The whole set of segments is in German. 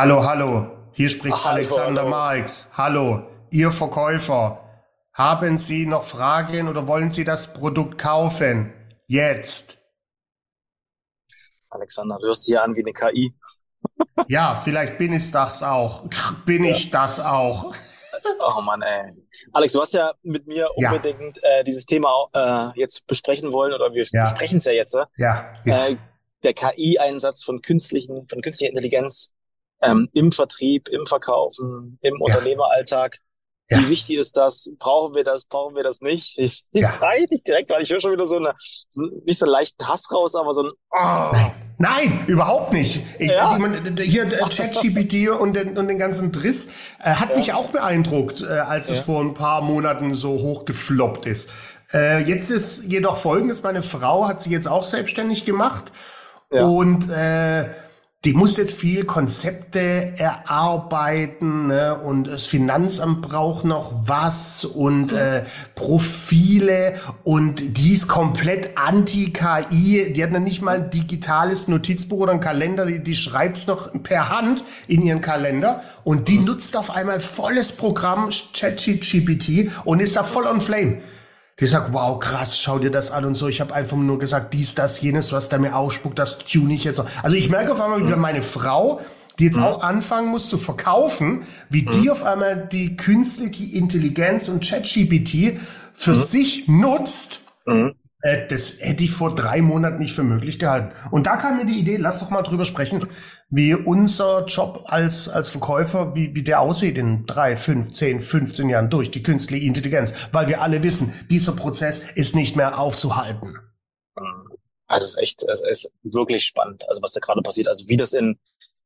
Hallo, hallo. Hier spricht Ach, Alexander hallo. Marx. Hallo, Ihr Verkäufer. Haben Sie noch Fragen oder wollen Sie das Produkt kaufen? Jetzt. Alexander, du hörst dich ja an wie eine KI. Ja, vielleicht bin ich das auch. Bin ich das auch. Oh Mann, ey. Alex, du hast ja mit mir Ja. unbedingt äh, dieses Thema äh, jetzt besprechen wollen, oder wir Ja. besprechen es ja jetzt, äh? Ja, ja. äh, der KI-Einsatz von künstlichen, von künstlicher Intelligenz ähm, im Vertrieb, im Verkaufen, im Unternehmeralltag. Ja. Wie wichtig ist das? Brauchen wir das? Brauchen wir das nicht? Ich, ich Ja. frage nicht direkt, weil ich höre schon wieder so eine, so, nicht so einen leichten Hass raus, aber so ein, oh, Nein, überhaupt nicht. Ich, Ja. ich meine, hier äh, ChatGPT und den, und den ganzen Driss äh, hat mich auch beeindruckt, äh, als es Ja. vor ein paar Monaten so hochgefloppt ist. Äh, jetzt ist jedoch folgendes, meine Frau hat sich jetzt auch selbstständig gemacht Ja. und äh, die muss jetzt viel Konzepte erarbeiten ne? und das Finanzamt braucht noch was und äh, Profile und die ist komplett anti-KI. Die hat noch nicht mal ein digitales Notizbuch oder einen Kalender, die, die schreibt's noch per Hand in ihren Kalender und die nutzt auf einmal volles Programm ChatGPT und ist da voll on flame. Die sagt, wow, krass, schau dir das an und so. Ich habe einfach nur gesagt, dies, das, jenes, was da mir ausspuckt, das tune ich jetzt. Also ich merke auf einmal, wie meine Frau, die jetzt auch anfangen muss zu verkaufen, wie die auf einmal die künstliche Intelligenz und ChatGPT für sich nutzt. Äh, das hätte ich vor drei Monaten nicht für möglich gehalten. Und da kam mir die Idee, lass doch mal drüber sprechen, wie unser Job als, als Verkäufer, wie, wie der aussieht in drei, fünf, zehn, 15 Jahren durch die künstliche Intelligenz. Weil wir alle wissen, dieser Prozess ist nicht mehr aufzuhalten. Also es ist echt, es ist wirklich spannend, also was da gerade passiert. Also wie das in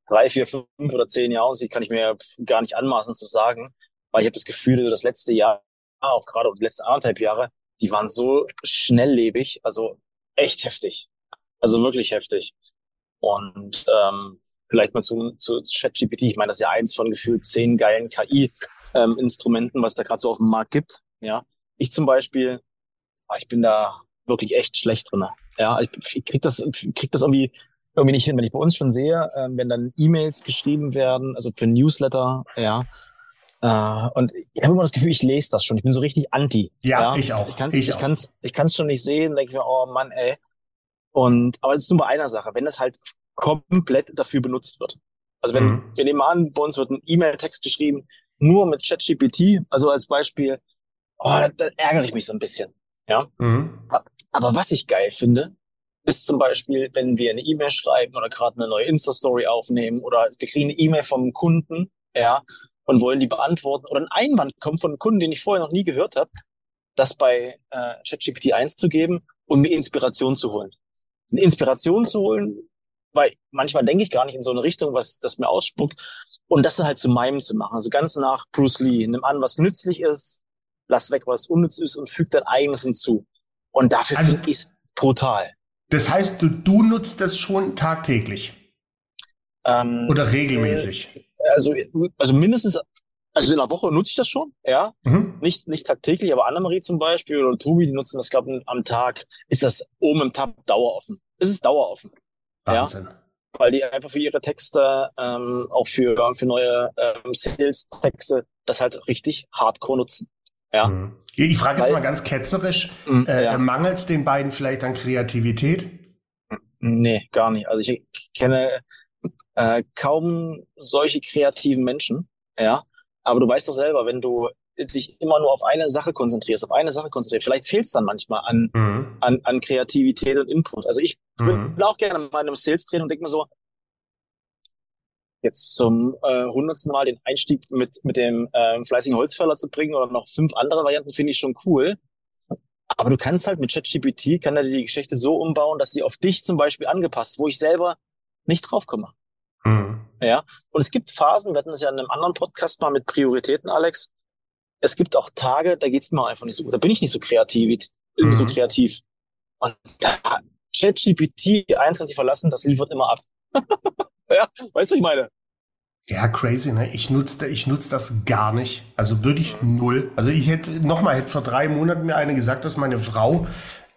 drei, vier, fünf oder zehn Jahren aussieht, kann ich mir gar nicht anmaßen zu sagen, weil ich habe das Gefühl, das letzte Jahr, auch gerade die letzten anderthalb Jahre, die waren so schnelllebig, also echt heftig. Also wirklich heftig. Und ähm, vielleicht mal zu, zu ChatGPT, ich meine, das ist ja eins von gefühlt zehn geilen KI-Instrumenten, was da gerade so auf dem Markt gibt. Ja, ich zum Beispiel, ah, ich bin da wirklich echt schlecht drinne. Ja, ich, krieg das, krieg das irgendwie irgendwie nicht hin, wenn ich bei uns schon sehe, ähm, wenn dann E-Mails geschrieben werden, also für Newsletter, ja. Äh, und ich habe immer das Gefühl, ich lese das schon. Ich bin so richtig anti. Ja, ich auch. Ich kann Ich ich, auch. kann's, ich kann's schon nicht sehen, denke ich mir, oh Mann, ey. Und aber es ist nur bei einer Sache, wenn das halt komplett dafür benutzt wird. Also wenn, Mhm. wir nehmen an, bei uns wird ein E-Mail-Text geschrieben, nur mit ChatGPT, also als Beispiel, oh, da, da ärgere ich mich so ein bisschen. Ja. Mhm. Aber was ich geil finde, ist zum Beispiel, wenn wir eine E-Mail schreiben oder gerade eine neue Insta-Story aufnehmen oder wir kriegen eine E-Mail vom Kunden, ja, und wollen die beantworten oder ein Einwand kommt von einem Kunden, den ich vorher noch nie gehört habe, das bei äh, ChatGPT einzugeben und mir Inspiration zu holen. Eine Inspiration zu holen, weil manchmal denke ich gar nicht in so eine Richtung, was das mir ausspuckt und das dann halt zu meinem zu machen. Also ganz nach Bruce Lee, nimm an, was nützlich ist, lass weg, was unnütz ist und füg dein eigenes hinzu. Und dafür Also- finde ich es brutal. Das heißt, du, du nutzt das schon tagtäglich Ähm, oder regelmäßig. Also, also mindestens, also in der Woche nutze ich das schon, ja. Mhm. Nicht, nicht tagtäglich, aber Annemarie zum Beispiel oder Tobi, die nutzen das, glaube ich, am Tag, ist das oben im Tab daueroffen. Es ist daueroffen, Ja. Wahnsinn. weil die einfach für ihre Texte, ähm, auch für, für neue ähm, Sales-Texte, das halt richtig hardcore nutzen. Ja. Mhm. Ich frage jetzt Weil- mal ganz ketzerisch, Mhm, äh, ja. mangelt es den beiden vielleicht an Kreativität? Nee, gar nicht. Also ich kenne äh, kaum solche kreativen Menschen, ja. Aber du weißt doch selber, wenn du dich immer nur auf eine Sache konzentrierst, auf eine Sache konzentrierst, vielleicht fehlt es dann manchmal an, Mhm. an, an Kreativität und Input. Also ich Mhm. bin auch gerne mal in einem Sales-Training und denke mir so, jetzt zum äh, hundertsten Mal den Einstieg mit, mit dem ähm, fleißigen Holzfäller zu bringen oder noch fünf andere Varianten, finde ich schon cool. Aber du kannst halt mit ChatGPT, kann er dir die Geschichte so umbauen, dass sie auf dich zum Beispiel angepasst, wo ich selber nicht drauf komme. Mhm. Ja. Und es gibt Phasen, wir hatten es ja in einem anderen Podcast mal mit Prioritäten, Alex. Es gibt auch Tage, da geht's mir einfach nicht so gut. Da bin ich nicht so kreativ, Mhm. so kreativ. Und da ChatGPT eins kann sich verlassen, das liefert immer ab. ja, weißt du, was ich meine? Ja, crazy, ne? Ich nutze ich nutz das gar nicht. Also wirklich null. Also ich hätte, nochmal, hätte vor drei Monaten mir eine gesagt, dass meine Frau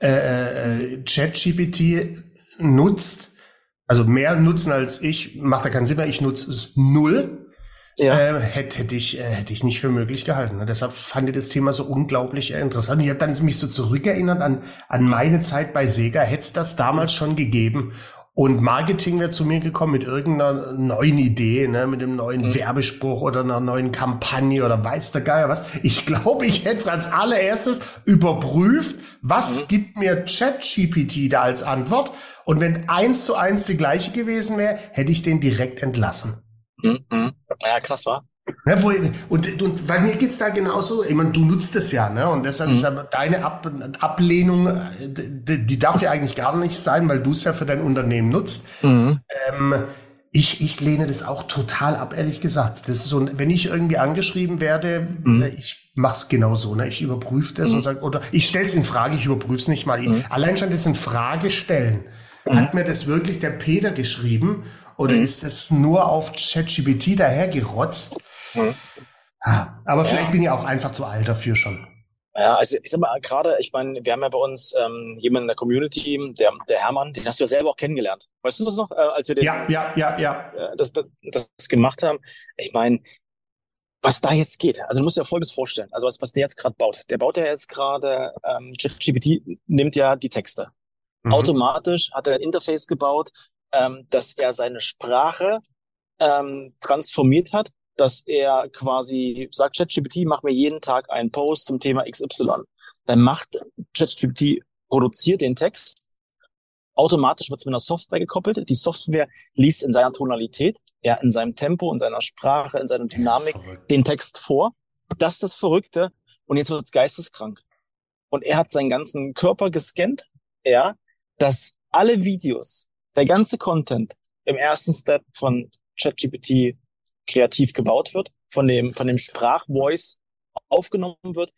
äh, äh, ChatGPT nutzt Also mehr nutzen als ich macht ja keinen Sinn mehr. Ich nutze es null. Ja. Äh, hätte, hätte, ich, äh, hätte ich nicht für möglich gehalten. Ne? Deshalb fand ich das Thema so unglaublich äh, interessant. Ich habe dann mich so zurückerinnert an, an meine Zeit bei Sega. Hätte es das damals schon gegeben. Und Marketing wäre zu mir gekommen mit irgendeiner neuen Idee, ne, mit einem neuen mhm. Werbespruch oder einer neuen Kampagne oder weiß der Geier was. Ich glaube, ich hätte es als allererstes überprüft, was mhm. gibt mir ChatGPT da als Antwort. Und wenn eins zu eins die gleiche gewesen wäre, hätte ich den direkt entlassen. Mhm. mhm. Ja, krass, war. Ja, wo, und, und bei mir geht's da genauso. Ich meine, du nutzt es ja, ne? Und deshalb mhm. ist aber deine Ab Ablehnung, die, die, darf ja eigentlich gar nicht sein, weil du es ja für dein Unternehmen nutzt. Mhm. Ähm, ich, ich lehne das auch total ab, ehrlich gesagt. Das ist so, wenn ich irgendwie angeschrieben werde, mhm. Äh, ich mach's genau so, ne? Ich überprüfe das mhm. und sage, oder ich stell's in Frage, ich überprüfe es nicht mal. Mhm. Allein schon das in Frage stellen. Mhm. Hat mir das wirklich der Peter geschrieben? Oder mhm. ist es nur auf ChatGPT dahergerotzt? Mhm. Aber ja. vielleicht bin ich auch einfach zu alt dafür schon. Ja, also ich sag mal, gerade, ich meine, wir haben ja bei uns ähm, jemanden in der Community, der, der Hermann, den hast du ja selber auch kennengelernt. Weißt du das noch, äh, als wir den, ja, ja, ja, ja. Äh, das, das, das gemacht haben? Ich meine, was da jetzt geht. Also du musst dir Folgendes vorstellen. Also was, was der jetzt gerade baut. Der baut ja jetzt gerade, ähm, ChatGPT nimmt ja die Texte. Mhm. Automatisch hat er ein Interface gebaut, ähm, dass er seine Sprache ähm, transformiert hat dass er quasi sagt, ChatGPT, mach mir jeden Tag einen Post zum Thema XY. Dann macht ChatGPT, produziert den Text. Automatisch wird es mit einer Software gekoppelt. Die Software liest in seiner Tonalität, ja, in seinem Tempo, in seiner Sprache, in seiner Dynamik ja, den Text vor. Das ist das Verrückte. Und jetzt wird es geisteskrank. Und er hat seinen ganzen Körper gescannt, ja, dass alle Videos, der ganze Content im ersten Step von ChatGPT kreativ gebaut wird, von dem, von dem Sprachvoice aufgenommen wird.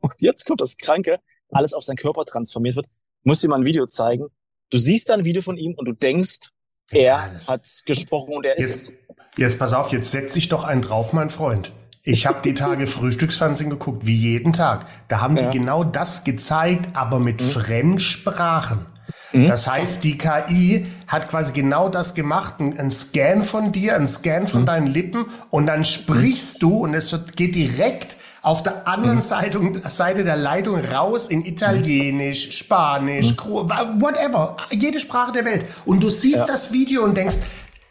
Und jetzt kommt das Kranke, alles auf seinen Körper transformiert wird. muss dir mal ein Video zeigen. Du siehst dann ein Video von ihm und du denkst, er ja, hat gesprochen und er jetzt, ist es. Jetzt pass auf, jetzt setz dich doch einen drauf, mein Freund. Ich habe die Tage Frühstücksfernsehen geguckt, wie jeden Tag. Da haben ja. die genau das gezeigt, aber mit mhm. Fremdsprachen. Mhm. Das heißt, die KI hat quasi genau das gemacht, ein, Scan von dir, ein Scan von mhm. deinen Lippen und dann sprichst du und es wird, geht direkt auf der anderen mhm. Seite, Seite der Leitung raus in Italienisch, mhm. Spanisch, mhm. whatever, jede Sprache der Welt. Und du siehst ja. das Video und denkst,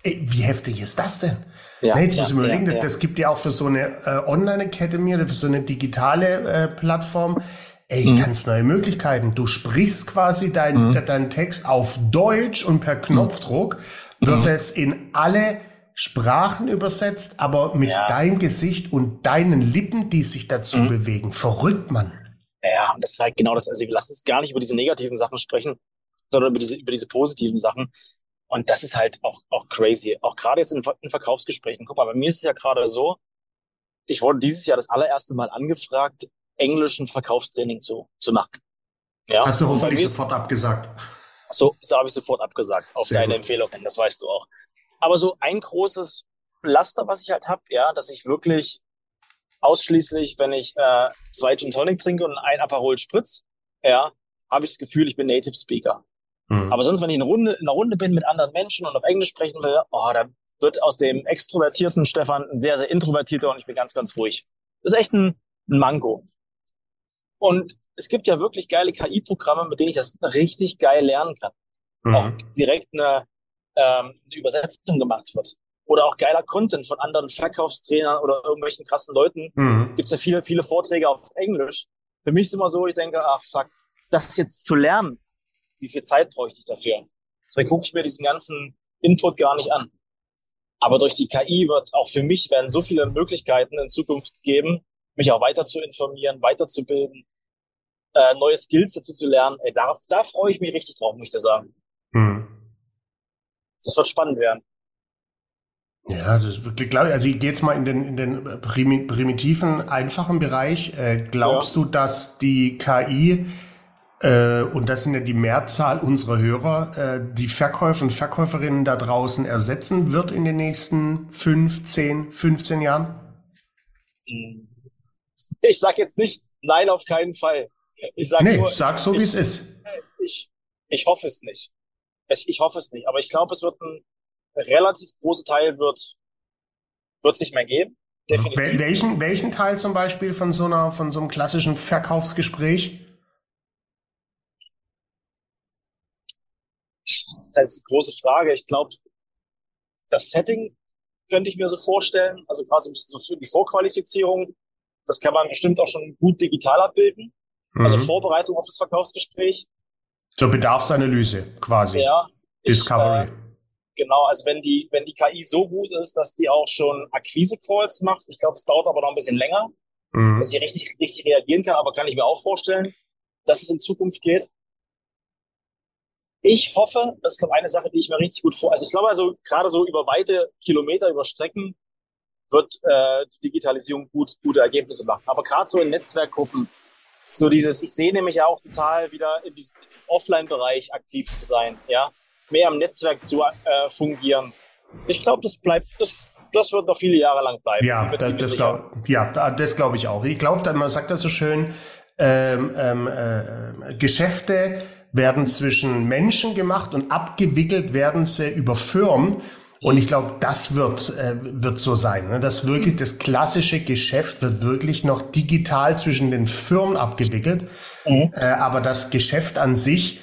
ey, wie heftig ist das denn? Ja, nee, jetzt ja, muss ich mir überlegen, ja, das, das, gibt ja auch für so eine äh, Online-Academy oder für so eine digitale äh, Plattform ey, mhm. ganz neue Möglichkeiten. Du sprichst quasi deinen mhm. dein Text auf Deutsch und per Knopfdruck wird mhm. es in alle Sprachen übersetzt, aber mit ja. deinem Gesicht und deinen Lippen, die sich dazu mhm. bewegen. Verrückt, Mann. Ja, das ist halt genau das. Also wir lassen uns gar nicht über diese negativen Sachen sprechen, sondern über diese, über diese positiven Sachen. Und das ist halt auch, auch crazy. Auch gerade jetzt in, in Verkaufsgesprächen. Guck mal, bei mir ist es ja gerade so, ich wurde dieses Jahr das allererste Mal angefragt, englischen Verkaufstraining zu, zu machen. Ja? Hast du hoffentlich sofort abgesagt? So, so habe ich sofort abgesagt, auf Sehr deine gut. Empfehlung hin, das weißt du auch. Aber so ein großes Laster, was ich halt habe, ja, dass ich wirklich ausschließlich, wenn ich äh, zwei Gin Tonic trinke und ein Aperol Spritz, ja, habe ich das Gefühl, ich bin Native Speaker. Mhm. Aber sonst, wenn ich in, Runde, in einer Runde bin mit anderen Menschen und auf Englisch sprechen will, oh, da wird aus dem extrovertierten Stefan ein sehr, sehr introvertierter und ich bin ganz, ganz ruhig. Das ist echt ein, ein Manko. Und es gibt ja wirklich geile KI-Programme, mit denen ich das richtig geil lernen kann. Mhm. Auch direkt eine, ähm, eine Übersetzung gemacht wird. Oder auch geiler Content von anderen Verkaufstrainern oder irgendwelchen krassen Leuten. Mhm. Gibt es ja viele, viele Vorträge auf Englisch. Für mich ist immer so, ich denke, ach fuck, das jetzt zu lernen, wie viel Zeit bräuchte ich dafür? Dann gucke ich mir diesen ganzen Input gar nicht an. Aber durch die KI wird auch für mich werden so viele Möglichkeiten in Zukunft geben, mich auch weiter zu informieren, weiterzubilden, äh, neue Skills dazu zu lernen. Ey, da, da freue ich mich richtig drauf, muss ich dir sagen. Hm. Das wird spannend werden. Ja, das ist wirklich, glaube ich, also ich gehe jetzt mal in den, in den primitiven, einfachen Bereich. Äh, glaubst ja. du, dass die KI, äh, und das sind ja die Mehrzahl unserer Hörer, äh, die Verkäufer und Verkäuferinnen da draußen ersetzen wird in den nächsten fünf, zehn, 15 Jahren? Ich sag jetzt nicht, nein, auf keinen Fall. Ich sag nee, nur, sag so, wie es ist. Ich, ich hoffe es nicht. Ich, ich hoffe es nicht, aber ich glaube, es wird ein relativ großer Teil wird wird es nicht mehr geben. Definitiv. Welchen, welchen Teil zum Beispiel von so einer, von so einem klassischen Verkaufsgespräch? Das ist die große Frage. Ich glaube, das Setting könnte ich mir so vorstellen. Also quasi ein bisschen so für die Vorqualifizierung. Das kann man bestimmt auch schon gut digital abbilden. Also mhm. Also Vorbereitung auf das Verkaufsgespräch. Zur Bedarfsanalyse quasi. Ja. Discovery. Ich, äh, Genau, also wenn die, wenn die KI so gut ist, dass die auch schon Akquise-Calls macht, ich glaube, es dauert aber noch ein bisschen länger, mhm. dass ich richtig, richtig reagieren kann, aber kann ich mir auch vorstellen, dass es in Zukunft geht. Ich hoffe, das ist glaube eine Sache, die ich mir richtig gut vor. Also ich glaube also gerade so über weite Kilometer, über Strecken wird äh, die Digitalisierung gut gute Ergebnisse machen. Aber gerade so in Netzwerkgruppen, so dieses, ich sehe nämlich auch total wieder in diesem, diesem Offline-Bereich aktiv zu sein, ja mehr am Netzwerk zu äh, fungieren. Ich glaube, das bleibt, das, das wird noch viele Jahre lang bleiben. Ja, das, das glaube ja, das glaube ich auch. Ich glaube, man sagt das so schön, ähm, ähm, äh, Geschäfte werden zwischen Menschen gemacht und abgewickelt werden sie über Firmen. Und ich glaube, das wird, äh, wird so sein. Ne? Das wirklich, das klassische Geschäft wird wirklich noch digital zwischen den Firmen abgewickelt. Mhm. Äh, aber das Geschäft an sich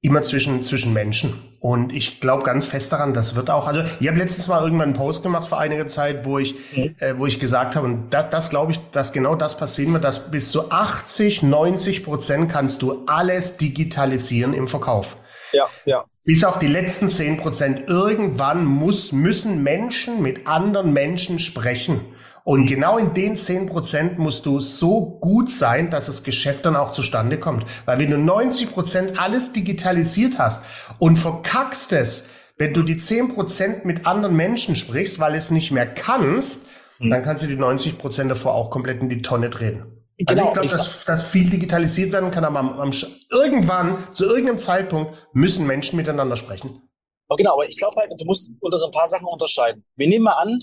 immer zwischen, zwischen Menschen. Und ich glaube ganz fest daran, das wird auch, also ich habe letztens mal irgendwann einen Post gemacht vor einiger Zeit, wo ich, mhm. äh, wo ich gesagt habe, und das, das glaube ich, dass genau das passieren wird, dass bis zu 80, 90 Prozent kannst du alles digitalisieren im Verkauf. Ja, ja. Bis auf die letzten 10 Prozent. Irgendwann muss, müssen Menschen mit anderen Menschen sprechen. Und genau in den zehn Prozent musst du so gut sein, dass das Geschäft dann auch zustande kommt. Weil wenn du 90 Prozent alles digitalisiert hast und verkackst es, wenn du die zehn Prozent mit anderen Menschen sprichst, weil es nicht mehr kannst, mhm. dann kannst du die 90 Prozent davor auch komplett in die Tonne drehen. Also genau, ich glaube, dass, dass viel digitalisiert werden kann, aber am, am, irgendwann, zu irgendeinem Zeitpunkt, müssen Menschen miteinander sprechen. Aber genau, aber ich glaube halt, du musst unter so ein paar Sachen unterscheiden. Wir nehmen mal an,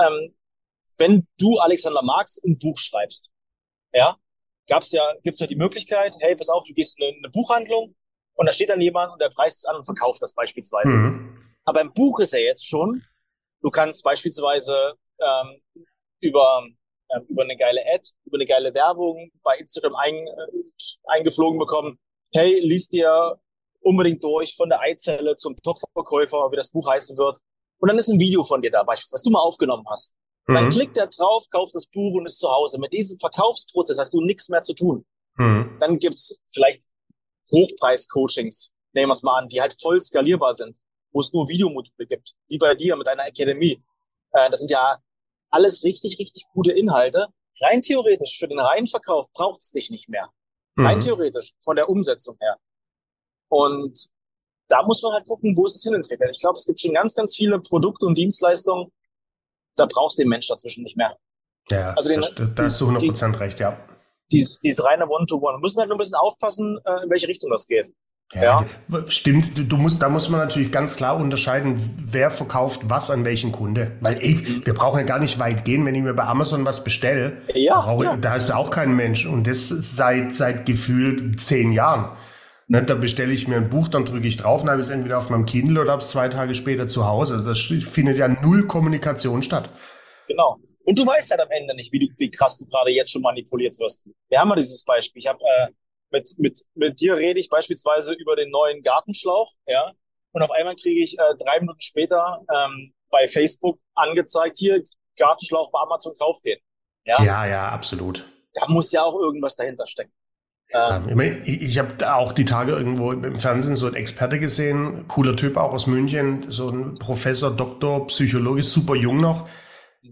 ähm, wenn du, Alexander Marx, ein Buch schreibst, ja, gab's ja, gibt's ja die Möglichkeit, hey, pass auf, du gehst in eine Buchhandlung und da steht dann jemand und der preist es an und verkauft das beispielsweise. Mhm. Aber im Buch ist ja jetzt schon, du kannst beispielsweise ähm, über, ähm, über eine geile Ad, über eine geile Werbung bei Instagram ein, äh, eingeflogen bekommen, hey, liest dir unbedingt durch von der Eizelle zum Top-Verkäufer, wie das Buch heißen wird. Und dann ist ein Video von dir da, beispielsweise, was du mal aufgenommen hast. Mhm. Dann klickt er drauf, kauft das Buch und ist zu Hause. Mit diesem Verkaufsprozess hast du nichts mehr zu tun. Mhm. Dann gibt's vielleicht Hochpreis-Coachings, nehmen wir es mal an, die halt voll skalierbar sind, wo es nur Videomodule gibt, wie bei dir mit deiner Akademie. Äh, das sind ja alles richtig, richtig gute Inhalte. Rein theoretisch, für den reinen Verkauf braucht's dich nicht mehr. Rein mhm. theoretisch, von der Umsetzung her. Und da muss man halt gucken, wo ist es hinentwickelt. Ich glaube, es gibt schon ganz, ganz viele Produkte und Dienstleistungen, da brauchst du den Mensch dazwischen nicht mehr. Ja, also den, da hast du 100% die, recht, ja. Dieses, dieses reine One-to-One. Wir müssen halt nur ein bisschen aufpassen, äh, in welche Richtung das geht. Ja, ja. stimmt. Du musst, da muss man natürlich ganz klar unterscheiden, wer verkauft was an welchen Kunde. Weil ey, mhm. wir brauchen ja gar nicht weit gehen, wenn ich mir bei Amazon was bestelle. Ja, da, ja. da ist auch kein Mensch. Und das seit, seit gefühlt zehn Jahren. Ne, da bestelle ich mir ein Buch, dann drücke ich drauf, dann habe ich es entweder auf meinem Kindle oder habe es zwei Tage später zu Hause. Also das findet ja null Kommunikation statt. Genau. Und du weißt halt am Ende nicht, wie, du, wie krass du gerade jetzt schon manipuliert wirst. Wir haben ja dieses Beispiel. Ich habe äh, mit, mit, mit dir rede ich beispielsweise über den neuen Gartenschlauch, ja. Und auf einmal kriege ich äh, drei Minuten später ähm, bei Facebook angezeigt, hier, Gartenschlauch bei Amazon, kauft den. Ja, ja, ja absolut. Da muss ja auch irgendwas dahinter stecken. Ähm, ich, ich habe auch die Tage irgendwo im Fernsehen so einen Experte gesehen, cooler Typ auch aus München, so ein Professor, Doktor, Psychologe, super jung noch.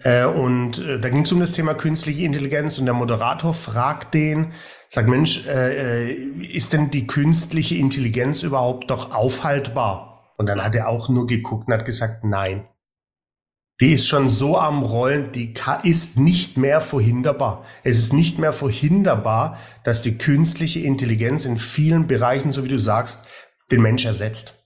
Äh, und äh, da ging es um das Thema künstliche Intelligenz und der Moderator fragt den, sagt Mensch, äh, äh, ist denn die künstliche Intelligenz überhaupt doch aufhaltbar? Und dann hat er auch nur geguckt und hat gesagt, nein. Die ist schon so am Rollen, die ist nicht mehr verhinderbar. Es ist nicht mehr verhinderbar, dass die künstliche Intelligenz in vielen Bereichen, so wie du sagst, den Mensch ersetzt.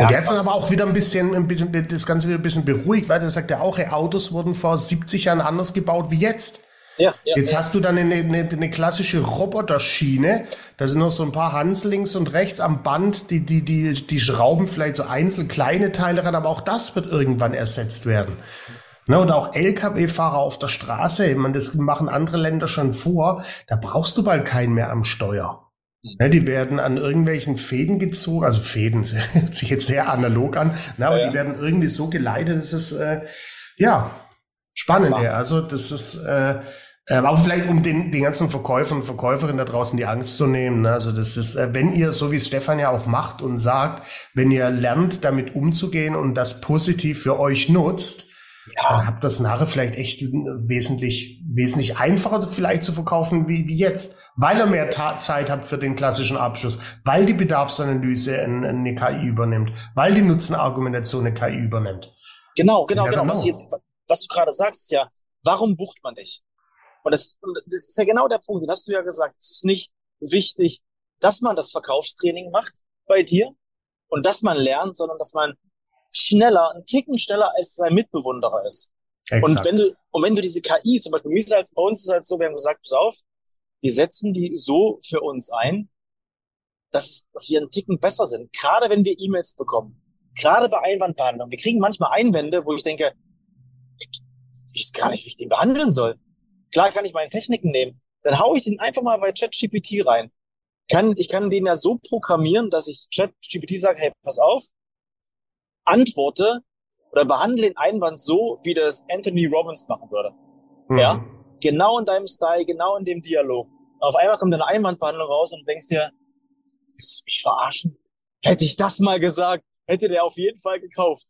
Ja, und der hat dann aber auch wieder ein bisschen, das Ganze wieder ein bisschen beruhigt, weil er sagt ja auch, ey, Autos wurden vor 70 Jahren anders gebaut wie jetzt. Ja, ja, Jetzt ja. hast du dann eine, eine, eine klassische Roboterschiene. Da sind noch so ein paar Hans links und rechts am Band, die, die, die, die schrauben vielleicht so einzeln kleine Teile ran, aber auch das wird irgendwann ersetzt werden. Ne, oder auch Lkw-Fahrer auf der Straße, ich meine, das machen andere Länder schon vor, da brauchst du bald keinen mehr am Steuer. Mhm. Ne, die werden an irgendwelchen Fäden gezogen, also Fäden, hört sich jetzt sehr analog an, ne, aber ja, ja. die werden irgendwie so geleitet, dass es, äh, ja, spannend, ja. Also das ist, äh, ähm, aber vielleicht, um den, den ganzen Verkäufern und Verkäuferinnen da draußen die Angst zu nehmen. Ne? Also das ist, äh, wenn ihr, so wie es Stefan ja auch macht und sagt, wenn ihr lernt, damit umzugehen und das positiv für euch nutzt, ja. dann habt das nachher vielleicht echt wesentlich, wesentlich einfacher vielleicht zu verkaufen wie, wie jetzt, weil ihr mehr Ta Zeit habt für den klassischen Abschluss, weil die Bedarfsanalyse eine KI übernimmt, weil die Nutzenargumentation eine KI übernimmt. Genau, genau, genau. Was, jetzt, was du gerade sagst, ist ja, warum bucht man dich? Und das, das ist ja genau der Punkt, den hast du ja gesagt. Es ist nicht wichtig, dass man das Verkaufstraining macht bei dir und dass man lernt, sondern dass man schneller, einen Ticken schneller als sein Mitbewunderer ist. Exakt. Und wenn du, und wenn du diese KI, zum Beispiel halt, bei uns ist es halt so, wir haben gesagt, pass auf, wir setzen die so für uns ein, dass, dass wir einen Ticken besser sind. Gerade wenn wir E-Mails bekommen. Gerade bei Einwandbehandlung. Wir kriegen manchmal Einwände, wo ich denke, ich weiß gar nicht, wie ich den behandeln soll. Klar kann ich meine Techniken nehmen. Dann haue ich den einfach mal bei ChatGPT rein. Kann, ich kann den ja so programmieren, dass ich ChatGPT sage, hey, pass auf, antworte oder behandle den Einwand so, wie das Anthony Robbins machen würde. Mhm. Ja? Genau in deinem Style, genau in dem Dialog. Und auf einmal kommt eine Einwandbehandlung raus und du denkst dir, willst du mich verarschen? Hätte ich das mal gesagt, hätte der auf jeden Fall gekauft.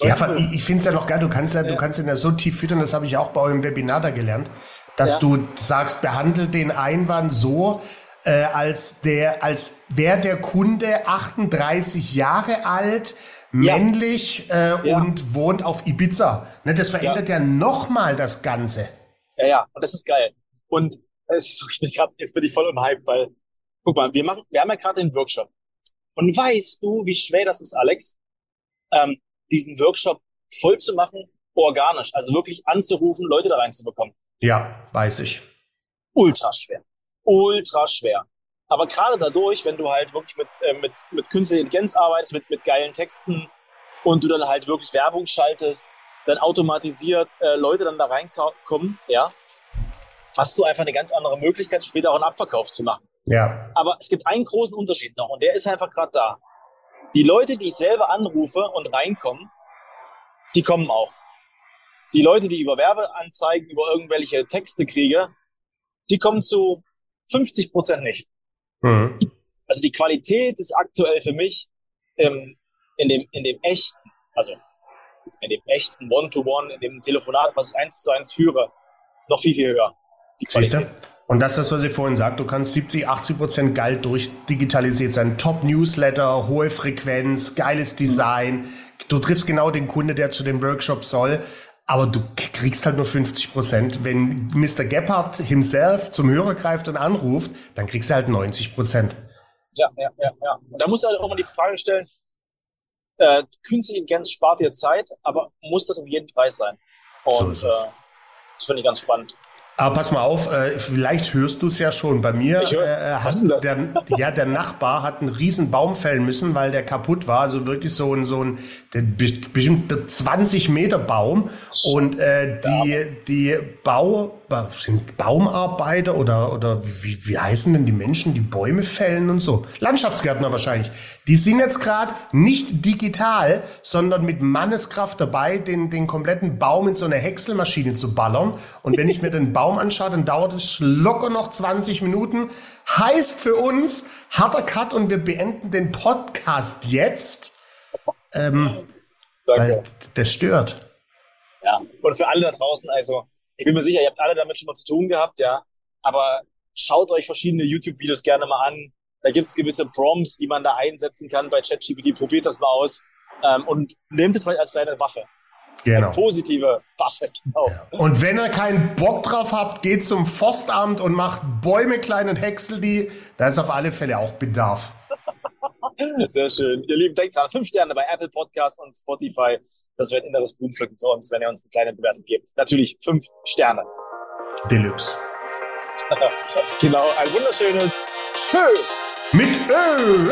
Ja, aber ich, ich finde es ja noch geil, du kannst ja, ja, du kannst ihn ja so tief füttern, das habe ich auch bei eurem Webinar da gelernt, dass ja. du sagst, behandle den Einwand so, äh, als der, als wäre der Kunde 38 Jahre alt, männlich äh, ja. und wohnt auf Ibiza. Ne, das verändert ja, ja nochmal das Ganze. Ja, ja, und das ist geil. Und es, ich bin grad, jetzt bin ich voll im Hype, weil, guck mal, wir machen, wir haben ja gerade den Workshop. Und weißt du, wie schwer das ist, Alex? Ähm, diesen Workshop voll zu machen, organisch, also wirklich anzurufen, Leute da reinzubekommen. Ja, weiß ich. Ultra schwer. Ultra schwer. Aber gerade dadurch, wenn du halt wirklich mit, äh, mit, mit künstlicher Intelligenz arbeitest, mit, mit geilen Texten und du dann halt wirklich Werbung schaltest, dann automatisiert äh, Leute dann da reinkommen, ja, hast du einfach eine ganz andere Möglichkeit, später auch einen Abverkauf zu machen. Ja. Aber es gibt einen großen Unterschied noch und der ist einfach gerade da. Die Leute, die ich selber anrufe und reinkommen, die kommen auch. Die Leute, die über Werbeanzeigen, über irgendwelche Texte kriege, die kommen zu 50 Prozent nicht. Mhm. Also die Qualität ist aktuell für mich ähm, in dem in dem echten, also in dem echten One-to-One, -One, in dem Telefonat, was ich eins zu eins führe, noch viel, viel höher. Die Qualität. Und das ist das, was ich vorhin sagte. Du kannst 70, 80 Prozent geil durchdigitalisiert sein. Top-Newsletter, hohe Frequenz, geiles Design. Du triffst genau den Kunde, der zu dem Workshop soll. Aber du kriegst halt nur 50 Prozent. Wenn Mr. Gebhardt himself zum Hörer greift und anruft, dann kriegst du halt 90 Prozent. Ja, ja, ja, ja. Und da musst du halt auch mal die Frage stellen, äh, künstliche Intelligenz spart dir Zeit, aber muss das um jeden Preis sein? Und so äh, das finde ich ganz spannend. Aber pass mal auf, äh, vielleicht hörst du es ja schon. Bei mir hör, äh, hat der, ja, der Nachbar hat einen riesen Baum fällen müssen, weil der kaputt war. Also wirklich so ein, so ein der, bestimmt 20 Meter Baum. Und äh, die, die Bau, sind Baumarbeiter oder, oder wie, wie heißen denn die Menschen, die Bäume fällen und so? Landschaftsgärtner wahrscheinlich. Die sind jetzt gerade nicht digital, sondern mit Manneskraft dabei, den, den kompletten Baum in so eine Häckselmaschine zu ballern. Und wenn ich mir den Baum anschaue, dann dauert es locker noch 20 Minuten. Heißt für uns harter Cut und wir beenden den Podcast jetzt. Ähm, Danke. das stört. Ja, und für alle da draußen, also ich bin mir sicher, ihr habt alle damit schon mal zu tun gehabt, ja. Aber schaut euch verschiedene YouTube-Videos gerne mal an. Da gibt's gewisse Prompts, die man da einsetzen kann bei ChatGPT. Probiert das mal aus ähm, und nehmt es vielleicht als kleine Waffe. Genau. Als positive Waffe, genau. Ja. Und wenn ihr keinen Bock drauf habt, geht zum Forstamt und macht Bäume klein und häcksel die. Da ist auf alle Fälle auch Bedarf. Sehr schön. Ihr Lieben, denkt dran, fünf Sterne bei Apple Podcast und Spotify. Das wäre ein inneres Blumenpflücken für uns, wenn ihr uns eine kleine Bewertung gebt. Natürlich fünf Sterne. Deluxe. genau, ein wunderschönes Tschö. Mit Ö.